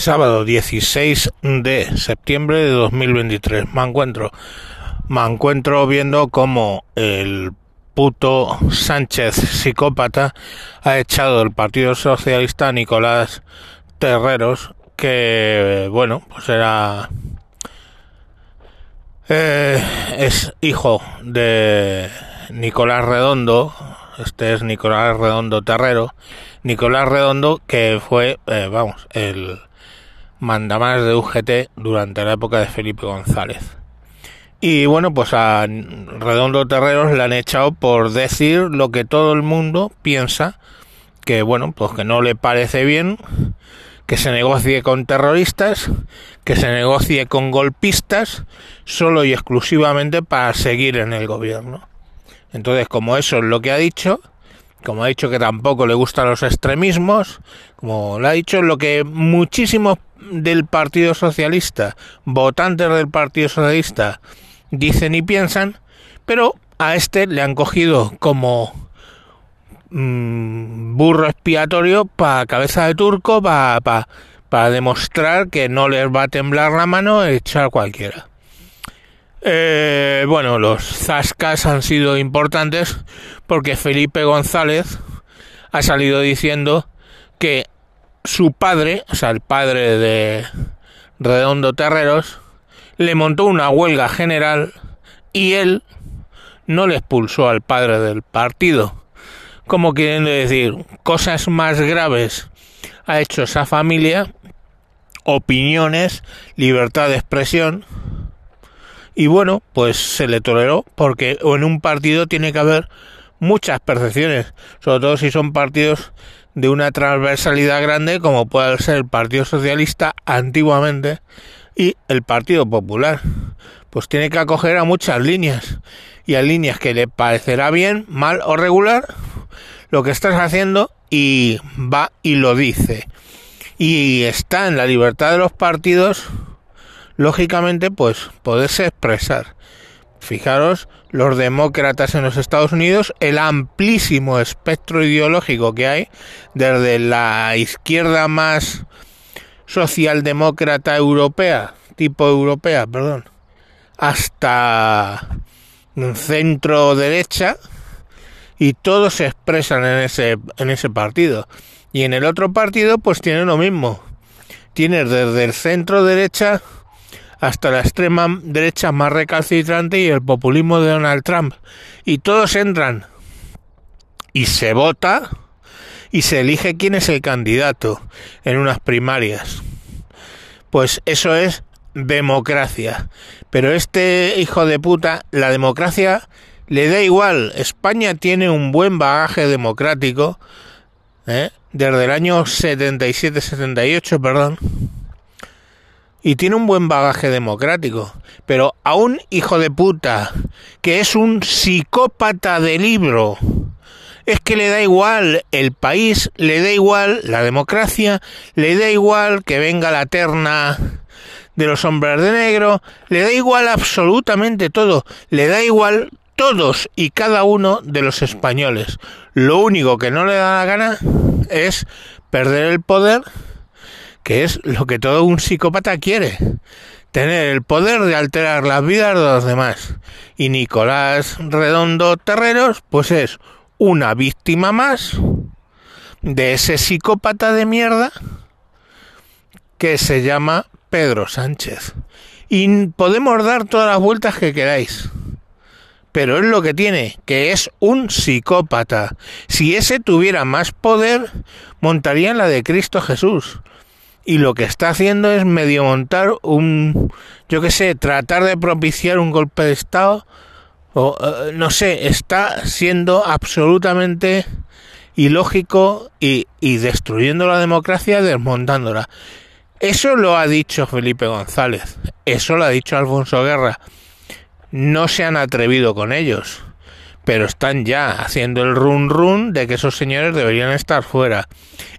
sábado 16 de septiembre de 2023. Me encuentro, me encuentro viendo cómo el puto Sánchez psicópata ha echado del Partido Socialista Nicolás Terreros, que bueno, pues era eh, es hijo de Nicolás Redondo, este es Nicolás Redondo Terrero, Nicolás Redondo que fue, eh, vamos, el mandamás de UGT durante la época de Felipe González. Y bueno, pues a Redondo Terreros le han echado por decir lo que todo el mundo piensa, que bueno, pues que no le parece bien que se negocie con terroristas, que se negocie con golpistas, solo y exclusivamente para seguir en el gobierno. Entonces, como eso es lo que ha dicho, como ha dicho que tampoco le gustan los extremismos, como lo ha dicho, lo que muchísimos del Partido Socialista, votantes del Partido Socialista, dicen y piensan, pero a este le han cogido como mmm, burro expiatorio para cabeza de turco, para para demostrar que no les va a temblar la mano echar cualquiera. Eh, bueno, los zascas han sido importantes porque Felipe González ha salido diciendo que su padre, o sea, el padre de Redondo Terreros, le montó una huelga general y él no le expulsó al padre del partido. Como quieren decir, cosas más graves ha hecho esa familia, opiniones, libertad de expresión, y bueno, pues se le toleró porque en un partido tiene que haber muchas percepciones, sobre todo si son partidos de una transversalidad grande como puede ser el Partido Socialista antiguamente y el Partido Popular. Pues tiene que acoger a muchas líneas y a líneas que le parecerá bien, mal o regular lo que estás haciendo y va y lo dice. Y está en la libertad de los partidos lógicamente, pues poderse expresar. Fijaros, los demócratas en los Estados Unidos, el amplísimo espectro ideológico que hay, desde la izquierda más socialdemócrata europea, tipo europea, perdón, hasta centro derecha, y todos se expresan en ese, en ese partido. Y en el otro partido, pues tiene lo mismo. Tienes desde el centro derecha hasta la extrema derecha más recalcitrante y el populismo de Donald Trump. Y todos entran y se vota y se elige quién es el candidato en unas primarias. Pues eso es democracia. Pero este hijo de puta, la democracia le da igual. España tiene un buen bagaje democrático ¿eh? desde el año 77-78, perdón y tiene un buen bagaje democrático, pero a un hijo de puta que es un psicópata de libro, es que le da igual el país, le da igual la democracia, le da igual que venga la terna de los hombres de negro, le da igual absolutamente todo, le da igual todos y cada uno de los españoles. Lo único que no le da la gana es perder el poder que es lo que todo un psicópata quiere, tener el poder de alterar las vidas de los demás. Y Nicolás Redondo Terreros, pues es una víctima más de ese psicópata de mierda que se llama Pedro Sánchez. Y podemos dar todas las vueltas que queráis. Pero es lo que tiene, que es un psicópata. Si ese tuviera más poder, montaría la de Cristo Jesús y lo que está haciendo es medio montar un, yo qué sé, tratar de propiciar un golpe de Estado, o eh, no sé, está siendo absolutamente ilógico y, y destruyendo la democracia, desmontándola. Eso lo ha dicho Felipe González, eso lo ha dicho Alfonso Guerra. No se han atrevido con ellos pero están ya haciendo el run run de que esos señores deberían estar fuera.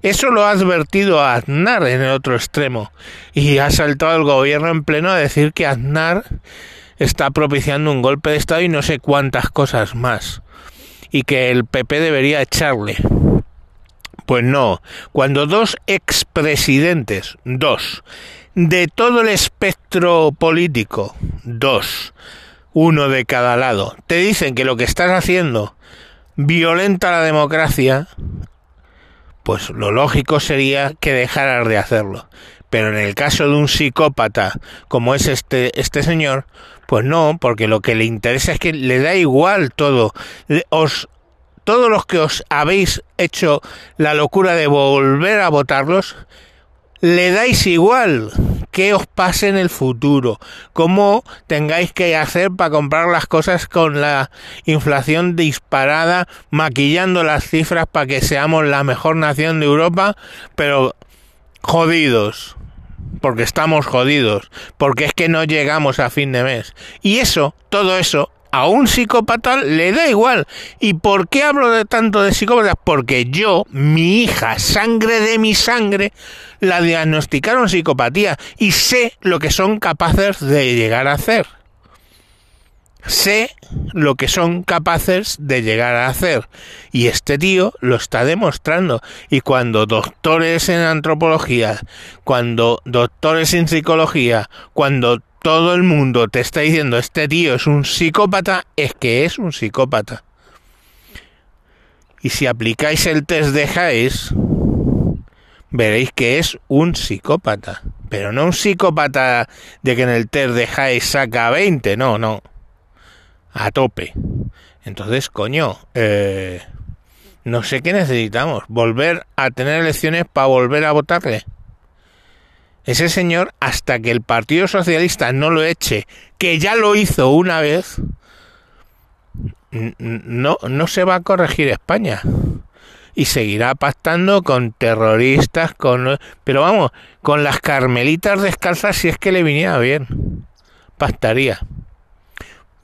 Eso lo ha advertido Aznar en el otro extremo y ha saltado el gobierno en pleno a decir que Aznar está propiciando un golpe de Estado y no sé cuántas cosas más y que el PP debería echarle. Pues no, cuando dos expresidentes, dos, de todo el espectro político, dos, uno de cada lado, te dicen que lo que estás haciendo violenta la democracia, pues lo lógico sería que dejaras de hacerlo. Pero en el caso de un psicópata como es este, este señor, pues no, porque lo que le interesa es que le da igual todo. Os, todos los que os habéis hecho la locura de volver a votarlos, le dais igual qué os pase en el futuro, cómo tengáis que hacer para comprar las cosas con la inflación disparada, maquillando las cifras para que seamos la mejor nación de Europa, pero jodidos, porque estamos jodidos, porque es que no llegamos a fin de mes. Y eso, todo eso, a un psicópata le da igual. ¿Y por qué hablo de tanto de psicópatas? Porque yo, mi hija, sangre de mi sangre, la diagnosticaron psicopatía y sé lo que son capaces de llegar a hacer. Sé lo que son capaces de llegar a hacer. Y este tío lo está demostrando. Y cuando doctores en antropología, cuando doctores en psicología, cuando todo el mundo te está diciendo este tío es un psicópata, es que es un psicópata. Y si aplicáis el test de Hayes, veréis que es un psicópata. Pero no un psicópata de que en el test de Hayes saca 20, no, no. A tope. Entonces, coño, eh, no sé qué necesitamos. Volver a tener elecciones para volver a votarle. Ese señor, hasta que el Partido Socialista no lo eche, que ya lo hizo una vez, no, no se va a corregir España. Y seguirá pactando con terroristas, con... Pero vamos, con las carmelitas descalzas si es que le viniera bien. Pactaría.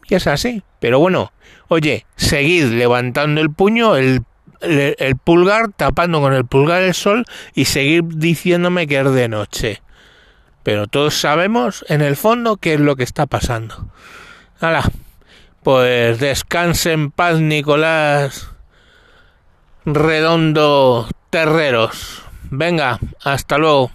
Y es así. Pero bueno, oye, seguid levantando el puño, el, el pulgar, tapando con el pulgar el sol y seguir diciéndome que es de noche pero todos sabemos en el fondo qué es lo que está pasando. Hala, pues descanse en paz Nicolás Redondo Terreros. Venga, hasta luego.